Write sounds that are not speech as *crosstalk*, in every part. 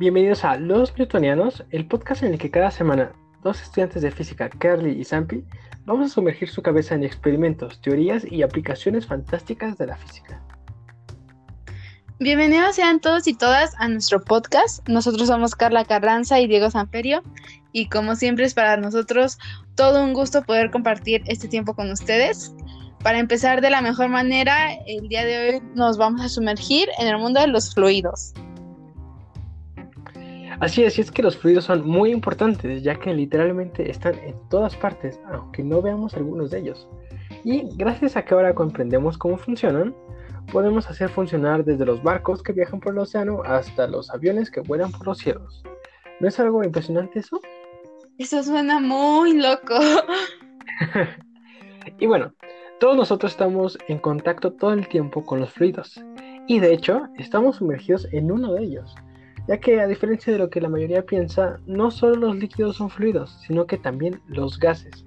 Bienvenidos a Los Newtonianos, el podcast en el que cada semana dos estudiantes de física, Carly y Zampi, vamos a sumergir su cabeza en experimentos, teorías y aplicaciones fantásticas de la física. Bienvenidos sean todos y todas a nuestro podcast. Nosotros somos Carla Carranza y Diego Samperio y como siempre es para nosotros todo un gusto poder compartir este tiempo con ustedes. Para empezar de la mejor manera, el día de hoy nos vamos a sumergir en el mundo de los fluidos. Así es, y es que los fluidos son muy importantes, ya que literalmente están en todas partes, aunque no veamos algunos de ellos. Y gracias a que ahora comprendemos cómo funcionan, podemos hacer funcionar desde los barcos que viajan por el océano hasta los aviones que vuelan por los cielos. ¿No es algo impresionante eso? Eso suena muy loco. *laughs* y bueno, todos nosotros estamos en contacto todo el tiempo con los fluidos. Y de hecho, estamos sumergidos en uno de ellos ya que a diferencia de lo que la mayoría piensa, no solo los líquidos son fluidos, sino que también los gases,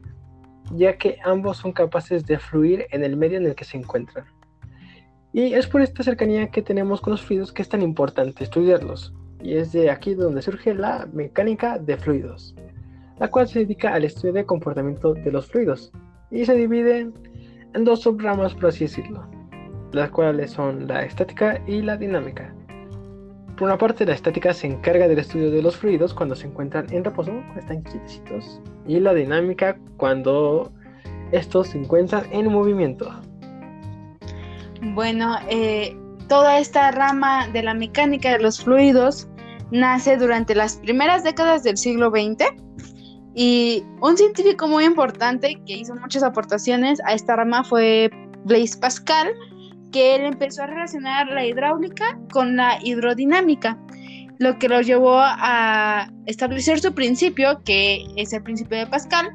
ya que ambos son capaces de fluir en el medio en el que se encuentran. Y es por esta cercanía que tenemos con los fluidos que es tan importante estudiarlos, y es de aquí donde surge la mecánica de fluidos, la cual se dedica al estudio del comportamiento de los fluidos, y se divide en dos subramas, por así decirlo, las cuales son la estática y la dinámica. Por una parte, la estática se encarga del estudio de los fluidos cuando se encuentran en reposo, están quietecitos, y la dinámica cuando estos se encuentran en movimiento. Bueno, eh, toda esta rama de la mecánica de los fluidos nace durante las primeras décadas del siglo XX y un científico muy importante que hizo muchas aportaciones a esta rama fue Blaise Pascal, que él empezó a relacionar la hidráulica con la hidrodinámica, lo que lo llevó a establecer su principio, que es el principio de Pascal,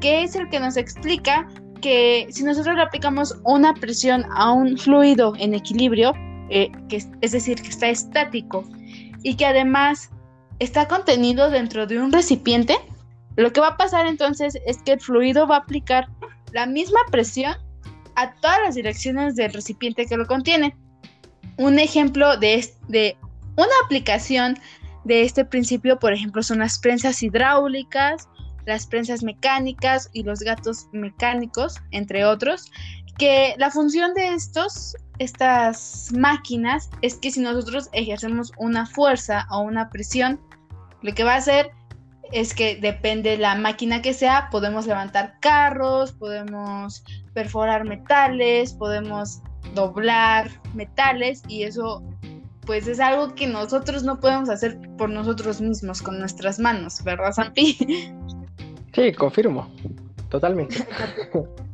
que es el que nos explica que si nosotros le aplicamos una presión a un fluido en equilibrio, eh, que es decir, que está estático y que además está contenido dentro de un recipiente, lo que va a pasar entonces es que el fluido va a aplicar la misma presión a todas las direcciones del recipiente que lo contiene. Un ejemplo de, de una aplicación de este principio, por ejemplo, son las prensas hidráulicas, las prensas mecánicas y los gatos mecánicos, entre otros, que la función de estos, estas máquinas es que si nosotros ejercemos una fuerza o una presión, lo que va a hacer es que depende de la máquina que sea, podemos levantar carros, podemos perforar metales, podemos doblar metales y eso pues es algo que nosotros no podemos hacer por nosotros mismos con nuestras manos, ¿verdad, Sampi? Sí, confirmo, totalmente. *laughs*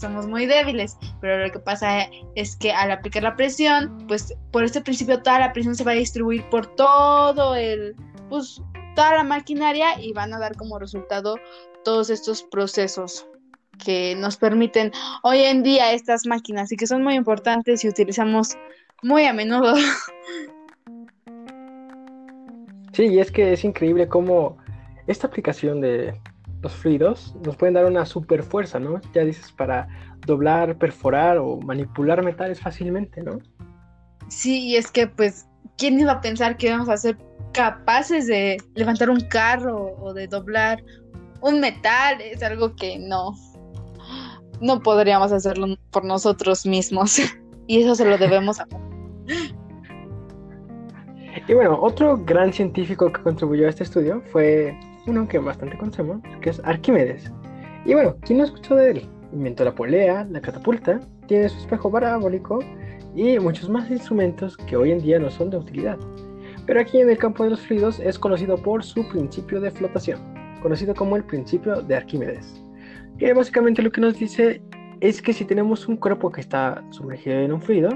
somos muy débiles, pero lo que pasa es que al aplicar la presión, pues por este principio toda la presión se va a distribuir por todo el, pues toda la maquinaria y van a dar como resultado todos estos procesos que nos permiten hoy en día estas máquinas y que son muy importantes y utilizamos muy a menudo. *laughs* Sí, y es que es increíble cómo esta aplicación de los fluidos nos pueden dar una super fuerza, ¿no? Ya dices, para doblar, perforar o manipular metales fácilmente, ¿no? Sí, y es que pues, ¿quién iba a pensar que íbamos a ser capaces de levantar un carro o de doblar un metal? Es algo que no, no podríamos hacerlo por nosotros mismos. *laughs* y eso se lo debemos a... *laughs* Y bueno, otro gran científico que contribuyó a este estudio fue uno que bastante conocemos, que es Arquímedes. Y bueno, ¿quién no escuchó de él? Inventó la polea, la catapulta, tiene su espejo parabólico y muchos más instrumentos que hoy en día no son de utilidad. Pero aquí en el campo de los fluidos es conocido por su principio de flotación, conocido como el principio de Arquímedes que básicamente lo que nos dice es que si tenemos un cuerpo que está sumergido en un fluido,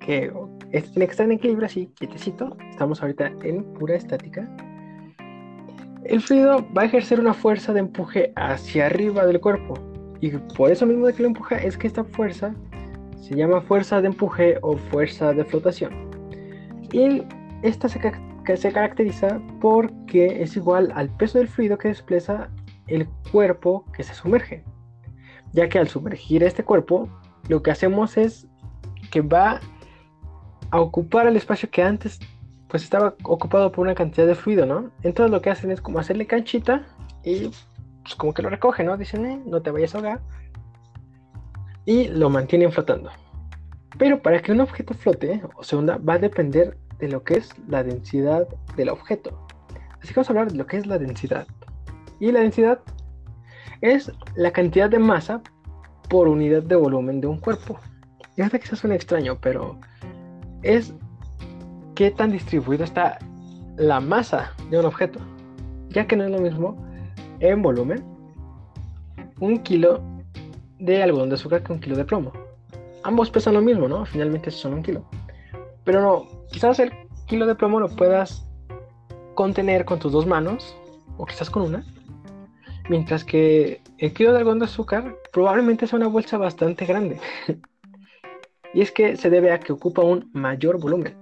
que este tiene que estar en equilibrio así, quietecito, estamos ahorita en pura estática, el fluido va a ejercer una fuerza de empuje hacia arriba del cuerpo. Y por eso mismo de que lo empuja es que esta fuerza se llama fuerza de empuje o fuerza de flotación. Y esta se, caracteriza porque es igual al peso del fluido que desplaza el cuerpo que se sumerge. Ya que al sumergir este cuerpo, lo que hacemos es que va a ocupar el espacio que antes pues estaba ocupado por una cantidad de fluido, ¿no? Entonces lo que hacen es como hacerle canchita y pues como que lo recogen, ¿no? Dicen, eh, no te vayas a ahogar. Y lo mantienen flotando. Pero para que un objeto flote o se hunda va a depender de lo que es la densidad del objeto. Así que vamos a hablar de lo que es la densidad. Y la densidad es la cantidad de masa por unidad de volumen de un cuerpo. Y que eso suena extraño, pero es qué tan distribuida está la masa de un objeto, ya que no es lo mismo en volumen un kilo de algodón de azúcar que un kilo de plomo. Ambos pesan lo mismo, ¿no? Finalmente son un kilo. Pero no, quizás el kilo de plomo lo puedas contener con tus dos manos, o quizás con una, mientras que el kilo de algodón de azúcar probablemente sea una bolsa bastante grande. *laughs* y es que se debe a que ocupa un mayor volumen.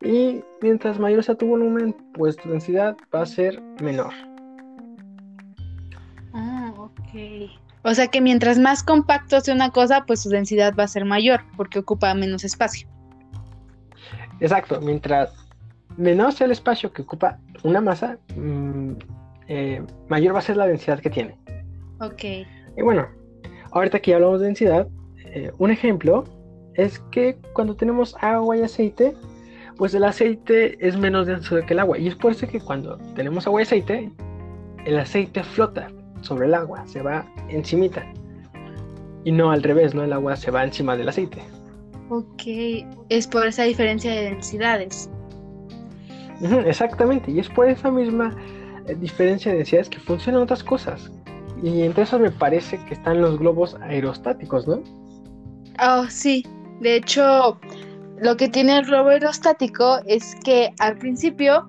Y mientras mayor sea tu volumen, pues tu densidad va a ser menor. Ah, ok. O sea que mientras más compacto sea una cosa, pues su densidad va a ser mayor, porque ocupa menos espacio. Exacto, mientras menor sea el espacio que ocupa una masa, mm, eh, mayor va a ser la densidad que tiene. Ok. Y bueno, ahorita que ya hablamos de densidad, eh, un ejemplo es que cuando tenemos agua y aceite, pues el aceite es menos denso que el agua. Y es por eso que cuando tenemos agua y aceite, el aceite flota sobre el agua, se va encimita. Y no al revés, ¿no? El agua se va encima del aceite. Ok, es por esa diferencia de densidades. exactamente, y es por esa misma eh, diferencia de densidades que funcionan otras cosas. Y entre eso me parece que están los globos aerostáticos, ¿no? Oh, sí. De hecho, lo que tiene el globo aerostático es que al principio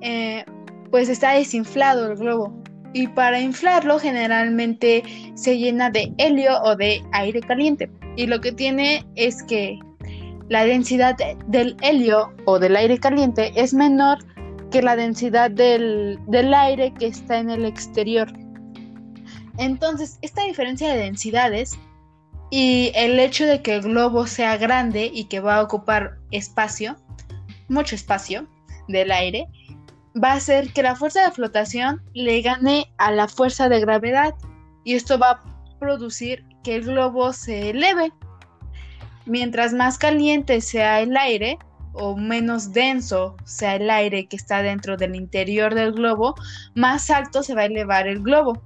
eh, pues está desinflado el globo y para inflarlo generalmente se llena de helio o de aire caliente y lo que tiene es que la densidad del helio o del aire caliente es menor que la densidad del, del aire que está en el exterior. Entonces, esta diferencia de densidades y el hecho de que el globo sea grande y que va a ocupar espacio, mucho espacio del aire, va a hacer que la fuerza de flotación le gane a la fuerza de gravedad y esto va a producir que el globo se eleve. Mientras más caliente sea el aire o menos denso sea el aire que está dentro del interior del globo, más alto se va a elevar el globo.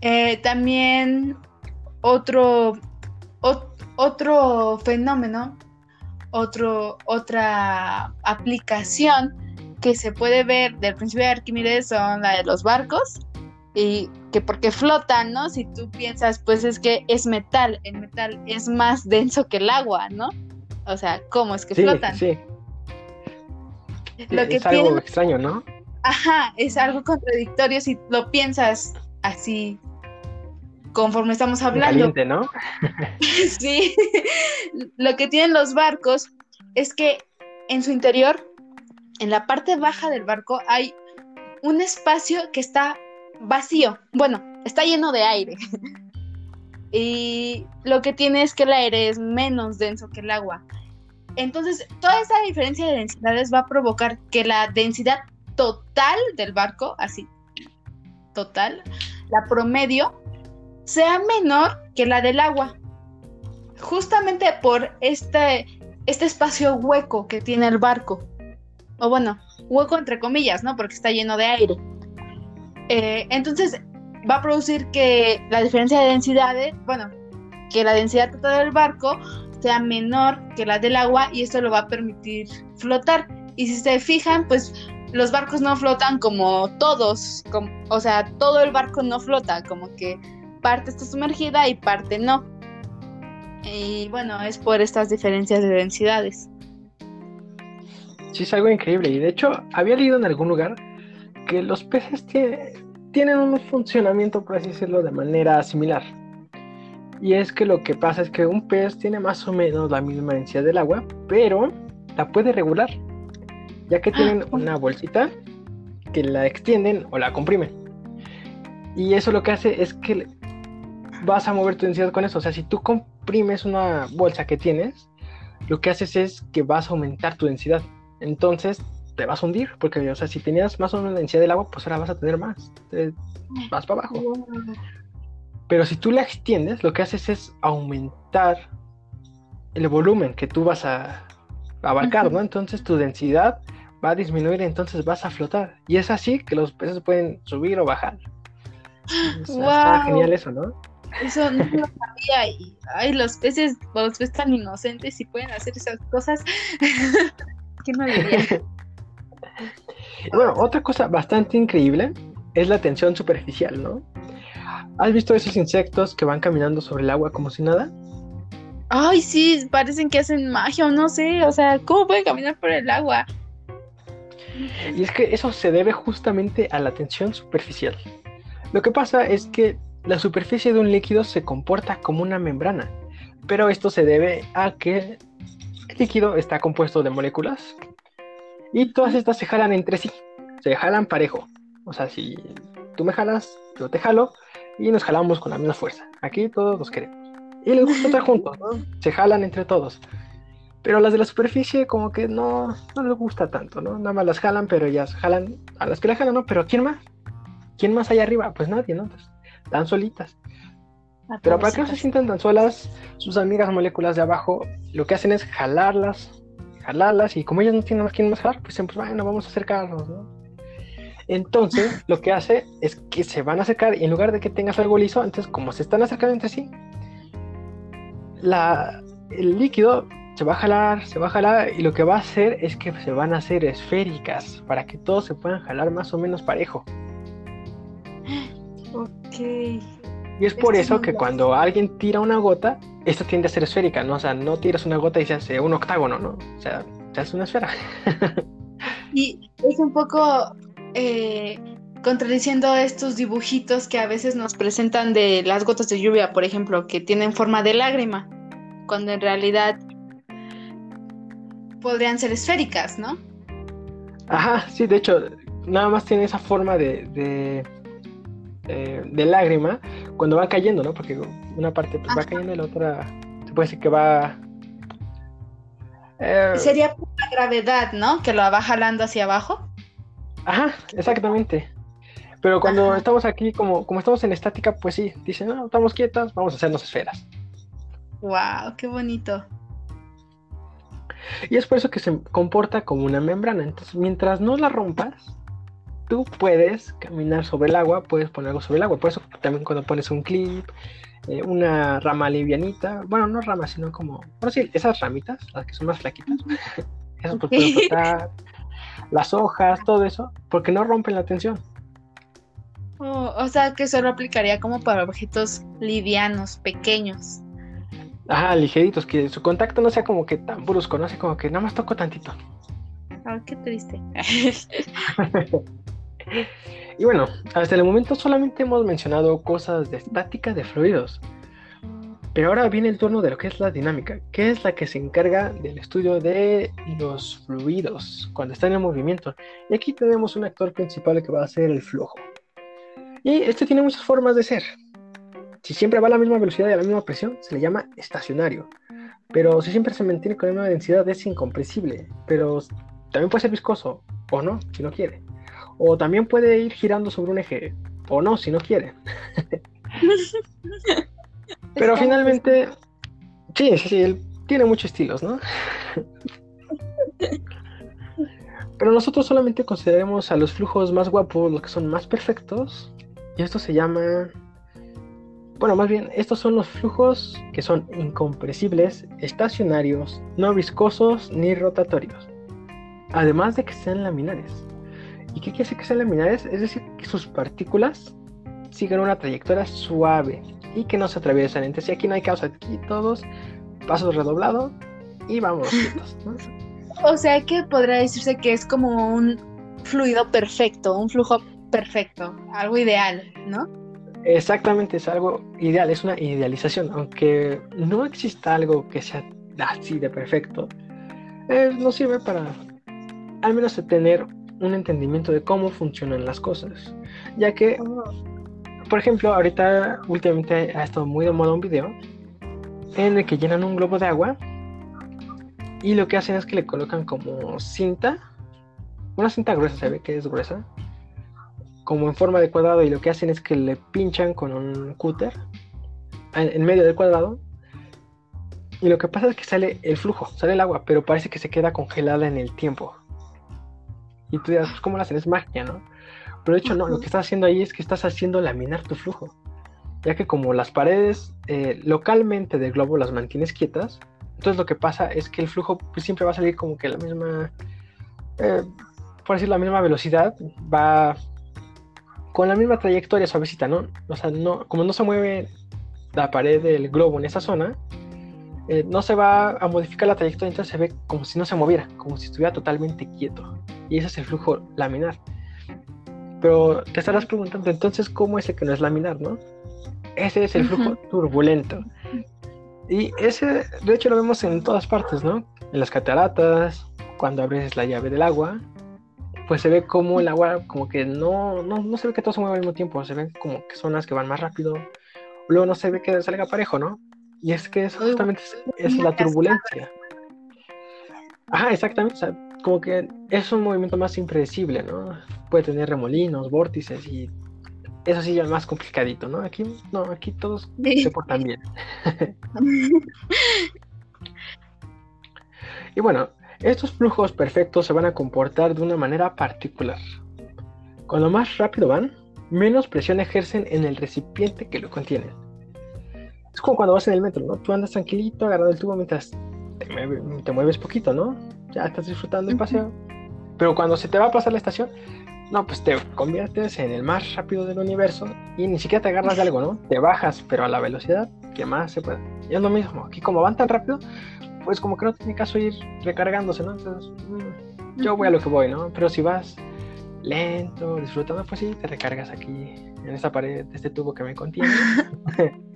Eh, también otro, otro fenómeno, otro, otra aplicación que se puede ver del principio de Arquímedes son la de los barcos y que porque flotan, ¿no? Si tú piensas, pues es que es metal, el metal es más denso que el agua, ¿no? O sea, ¿cómo es que flotan? Sí. *laughs* Lo que es algo extraño, ¿no? Ajá, es algo contradictorio si lo piensas así conforme estamos hablando. Caliente, ¿no? *laughs* sí. Lo que tienen los barcos es que en su interior, en la parte baja del barco, hay un espacio que está vacío. Bueno, está lleno de aire. *laughs* y lo que tiene es que el aire es menos denso que el agua. Entonces, toda esa diferencia de densidades va a provocar que la densidad total del barco, así, total, la promedio, sea menor que la del agua. Justamente por este, este espacio hueco que tiene el barco. O bueno, hueco entre comillas, ¿no? Porque está lleno de aire. Eh, entonces va a producir que la diferencia de densidades, bueno, que la densidad total del barco sea menor que la del agua y esto lo va a permitir flotar. Y si se fijan, pues los barcos no flotan como todos, o sea, todo el barco no flota, como que parte está sumergida y parte no. Y bueno, es por estas diferencias de densidades. Sí, es algo increíble. Y de hecho, había leído en algún lugar que los peces tienen un funcionamiento, por así decirlo, de manera similar. Y es que lo que pasa es que un pez tiene más o menos la misma densidad del agua, pero la puede regular, ya que tienen ah, una bolsita que la extienden o la comprimen. Y eso lo que hace es que vas a mover tu densidad con eso. O sea, si tú comprimes una bolsa que tienes, lo que haces es que vas a aumentar tu densidad. entonces te vas a hundir, porque, o sea, si tenías más o menos la densidad del agua, pues ahora vas a tener más, te vas para abajo. Pero si tú la extiendes, lo que haces es aumentar el volumen que tú vas a abarcar, ¿no? Entonces tu densidad va a disminuir, entonces vas a flotar. Y es así que los peces pueden subir o bajar. Está genial eso, ¿no? Eso no lo sabía. Y, ay, los peces, los peces tan inocentes y pueden hacer esas cosas. *laughs* ¿Qué no diría? Bueno, otra cosa bastante increíble es la tensión superficial, ¿no? ¿Has visto esos insectos que van caminando sobre el agua como si nada? Ay, sí, parecen que hacen magia o no sé, o sea, ¿cómo pueden caminar por el agua? Y es que eso se debe justamente a la tensión superficial. Lo que pasa es que la superficie de un líquido se comporta como una membrana, pero esto se debe a que el líquido está compuesto de moléculas y todas estas se jalan entre sí, se jalan parejo. O sea, si tú me jalas, yo te jalo y nos jalamos con la misma fuerza. Aquí todos los queremos. Y les gusta estar juntos, ¿no? Se jalan entre todos. Pero las de la superficie como que no, no les gusta tanto, ¿no? Nada más las jalan, pero ellas jalan a las que la jalan, ¿no? Pero ¿quién más? ¿Quién más hay arriba? Pues nadie, ¿no? Pues, están solitas. Pero para que no se sientan tan solas, sus amigas moléculas de abajo lo que hacen es jalarlas, jalarlas, y como ellas no tienen a quién más jalar, pues siempre, bueno, vamos a acercarnos, ¿no? Entonces, *laughs* lo que hace es que se van a acercar y en lugar de que tengas algo liso, entonces como se están acercando entre sí, la, el líquido se va a jalar, se va a jalar y lo que va a hacer es que se van a hacer esféricas para que todos se puedan jalar más o menos parejo. *gasps* Ok. Y es por eso que cuando alguien tira una gota, esta tiende a ser esférica, ¿no? O sea, no tiras una gota y se hace un octágono, ¿no? O sea, se hace una esfera. *laughs* y es un poco eh, contradiciendo estos dibujitos que a veces nos presentan de las gotas de lluvia, por ejemplo, que tienen forma de lágrima, cuando en realidad podrían ser esféricas, ¿no? Ajá, sí, de hecho, nada más tiene esa forma de, de, eh, lágrima cuando va cayendo, ¿no? Porque una parte pues, va cayendo y la otra se puede decir que va... Eh, Sería la gravedad, ¿no? Que lo va jalando hacia abajo. Ajá, exactamente. Pero cuando estamos aquí, como, como estamos en estática, pues sí, dicen, no, estamos quietas, vamos a hacernos esferas. ¡Wow! ¡Qué bonito! Y es por eso que se comporta como una membrana. Entonces, mientras no la rompas, tú puedes caminar sobre el agua, puedes poner algo sobre el agua. Por eso también cuando pones un clip, eh, una rama livianita, bueno, no rama, sino como, bueno, sí, esas ramitas, las que son más flaquitas, *laughs* esas pues pueden flotar, las hojas, todo eso, porque no rompen la tensión. Oh, o sea que solo aplicaría como para objetos livianos, pequeños. Ajá, ligeritos, que su contacto no sea como que tan brusco, no sea como que nada más toco tantito. Ay, qué triste. *laughs* y bueno, hasta el momento solamente hemos mencionado cosas de estática de fluidos. Pero ahora viene el turno de lo que es la dinámica, que es la que se encarga del estudio de los fluidos cuando están en movimiento. Y aquí tenemos un actor principal que va a ser el flujo. Y este tiene muchas formas de ser. Si siempre va a la misma velocidad y a la misma presión, se le llama estacionario. Pero si siempre se mantiene con la misma densidad, es incompresible. Pero también puede ser viscoso, o no, si no quiere. O también puede ir girando sobre un eje, o no, si no quiere. *laughs* Pero finalmente, sí, sí, sí, él tiene muchos estilos, ¿no? *laughs* Pero nosotros solamente consideremos a los flujos más guapos, los que son más perfectos, y esto se llama bueno, más bien, estos son los flujos que son incompresibles, estacionarios, no viscosos ni rotatorios. Además de que sean laminares. ¿Y qué quiere decir que sean laminares? Es decir, que sus partículas sigan una trayectoria suave y que no se atraviesan entre sí. Aquí no hay causa, aquí todos pasos redoblados y vamos. *laughs* O sea que podría decirse que es como un fluido perfecto, un flujo perfecto, algo ideal, ¿no? Exactamente, es algo ideal, es una idealización, aunque no exista algo que sea así de perfecto, eh, nos sirve para al menos tener un entendimiento de cómo funcionan las cosas, ya que, por ejemplo, ahorita últimamente ha estado muy de moda un video en el que llenan un globo de agua Y lo que hacen es que le colocan como cinta, una cinta gruesa, se ve que es gruesa, como en forma de cuadrado. Y lo que hacen es que le pinchan con un cúter en, medio del cuadrado. Y lo que pasa es que sale el flujo, sale el agua, pero parece que se queda congelada en el tiempo. Y tú dirás, ¿cómo lo hacen? Es magia, ¿no? Pero de hecho, no, lo que estás haciendo ahí es que estás haciendo laminar tu flujo. Ya que como las paredes eh, localmente del globo las mantienes quietas, entonces lo que pasa es que el flujo pues, siempre va a salir como que la misma, eh, por decir la misma velocidad, va con la misma trayectoria suavecita, ¿no? O sea, no, como no se mueve la pared del globo en esa zona, eh, no se va a modificar la trayectoria, entonces se ve como si no se moviera, como si estuviera totalmente quieto. Y ese es el flujo laminar. Pero te estarás preguntando, entonces, ¿cómo es el que no es laminar, no? Ese es el flujo turbulento. Y ese, de hecho, lo vemos en todas partes, ¿no? En las cataratas, cuando abres la llave del agua, pues se ve como el agua, como que no, no, no se ve que todo se mueve al mismo tiempo, se ven como que zonas que van más rápido, luego no se ve que salga parejo, ¿no? Y es que eso justamente es, la turbulencia. Ajá, exactamente. O sea, como que es un movimiento más impredecible, ¿no? Puede tener remolinos, vórtices y eso sí ya es más complicadito, ¿no? Aquí no, aquí todos *laughs* se portan bien. *laughs* y bueno, estos flujos perfectos se van a comportar de una manera particular. Cuando más rápido van, menos presión ejercen en el recipiente que lo contiene. Es como cuando vas en el metro, ¿no? Tú andas tranquilito, agarrado el tubo mientras te, mueves poquito, ¿no? Ya estás disfrutando el paseo. Pero cuando se te va a pasar la estación, no, pues te conviertes en el más rápido del universo y ni siquiera te agarras de algo, ¿no? Te bajas, pero a la velocidad que más se puede. Y es lo mismo, aquí como van tan rápido, pues como que no tiene caso ir recargándose, ¿no? Entonces, mm, yo voy a lo que voy, ¿no? Pero si vas lento, disfrutando, pues sí, te recargas aquí en esta pared, este tubo que me contiene. *laughs*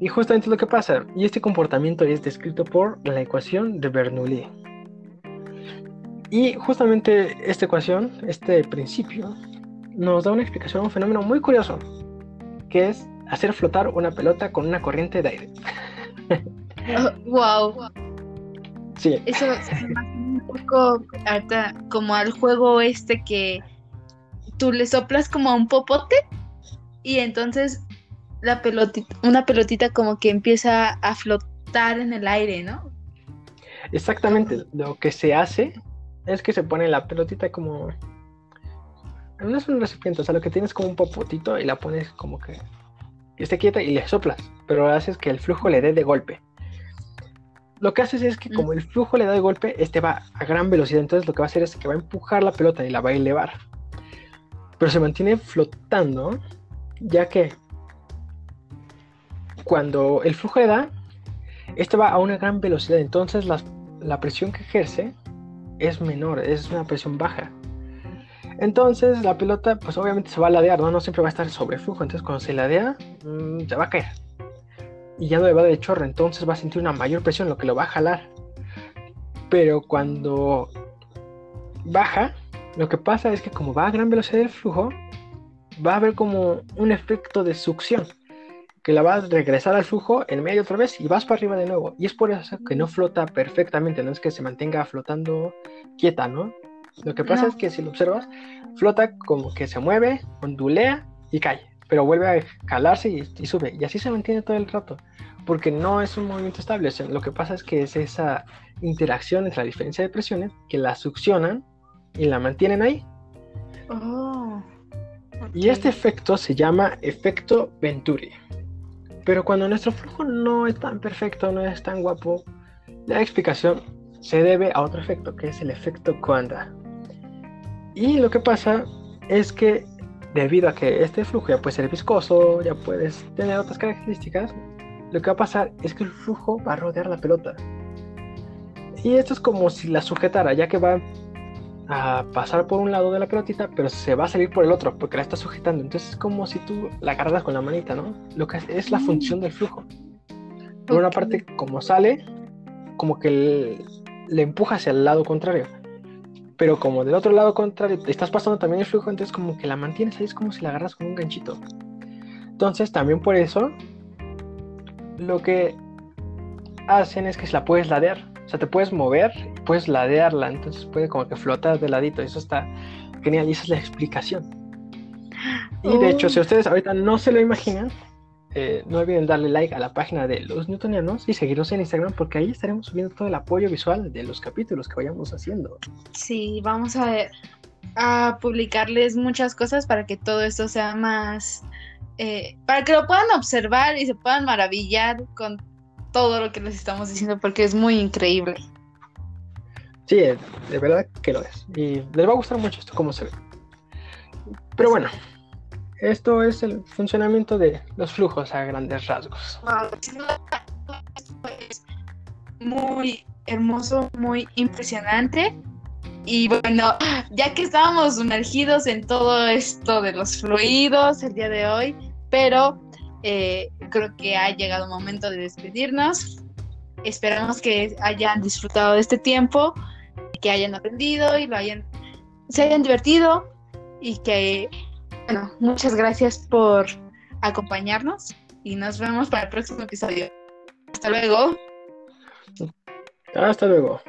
y justamente lo que pasa, y este comportamiento es descrito por la ecuación de Bernoulli. Y justamente esta ecuación, este principio, nos da una explicación a un fenómeno muy curioso, que es hacer flotar una pelota con una corriente de aire. *laughs* wow. Sí. Eso un poco como al juego este que tú le soplas como a un popote y entonces la pelotita, una pelotita como que empieza a flotar en el aire, ¿no? Exactamente, lo que se hace es que se pone la pelotita como no es un recipiente, o sea, lo que tienes como un popotito y la pones como que esté quieta y le soplas, pero haces que el flujo le dé de golpe lo que haces es que como el flujo le da de golpe, este va a gran velocidad, entonces lo que va a hacer es que va a empujar la pelota y la va a elevar. Pero se mantiene flotando, ya que cuando el flujo le da, este va a una gran velocidad, entonces la, presión que ejerce es menor, es una presión baja. Entonces la pelota, pues obviamente se va a ladear, ¿no? No siempre va a estar sobre flujo, entonces cuando se ladea, mm, se va a caer y ya no le va de chorro, entonces va a sentir una mayor presión, lo que lo va a jalar. Pero cuando baja, lo que pasa es que como va a gran velocidad de flujo, va a haber como un efecto de succión que la va a regresar al flujo en medio otra vez y vas para arriba de nuevo. Y es por eso que no flota perfectamente, no es que se mantenga flotando quieta, ¿no? Lo que pasa es que si lo observas, flota como que se mueve, ondulea y cae pero vuelve a jalarse y, sube. Y así se mantiene todo el rato, porque no es un movimiento estable. lo que pasa es que es esa interacción entre la diferencia de presiones que la succionan y la mantienen ahí. Oh, y este efecto se llama efecto Venturi. Pero cuando nuestro flujo no es tan perfecto, no es tan guapo, la explicación se debe a otro efecto, que es el efecto Coanda. Y lo que pasa es que debido a que este flujo ya puede ser viscoso, ya puedes tener otras características, lo que va a pasar es que el flujo va a rodear la pelota. Y esto es como si la sujetara, ya que va a pasar por un lado de la pelotita, pero se va a salir por el otro, porque la está sujetando. Entonces es como si tú la agarras con la manita, ¿no? Lo que es, la función del flujo. Por una parte, como sale, como que le empuja hacia el lado contrario pero como del otro lado contrario te estás pasando también el flujo, entonces como que la mantienes ahí, es como si la agarras con un ganchito. Entonces también por eso lo que hacen es que se la puedes ladear. O sea, te puedes mover, puedes ladearla, entonces puede como que flotar de ladito. Eso está genial y esa es la explicación. Y de hecho, si Oh. ustedes ahorita no se lo imaginan, eh, no olviden darle like a la página de los newtonianos y seguirnos en Instagram porque ahí estaremos subiendo todo el apoyo visual de los capítulos que vayamos haciendo. Sí, vamos a, a publicarles muchas cosas para que todo esto sea más, eh, para que lo puedan observar y se puedan maravillar con todo lo que les estamos diciendo porque es muy increíble. Sí, eh, de verdad que lo es. Y les va a gustar mucho esto, cómo se ve. Pero bueno, esto es el funcionamiento de los flujos a grandes rasgos. Esto es muy hermoso, muy impresionante. Y bueno, ya que estábamos sumergidos en todo esto de los fluidos el día de hoy, pero eh, creo que ha llegado el momento de despedirnos. Esperamos que hayan disfrutado de este tiempo, que hayan aprendido y lo hayan, se hayan divertido y que, bueno, muchas gracias por acompañarnos y nos vemos para el próximo episodio. Hasta luego. Hasta luego.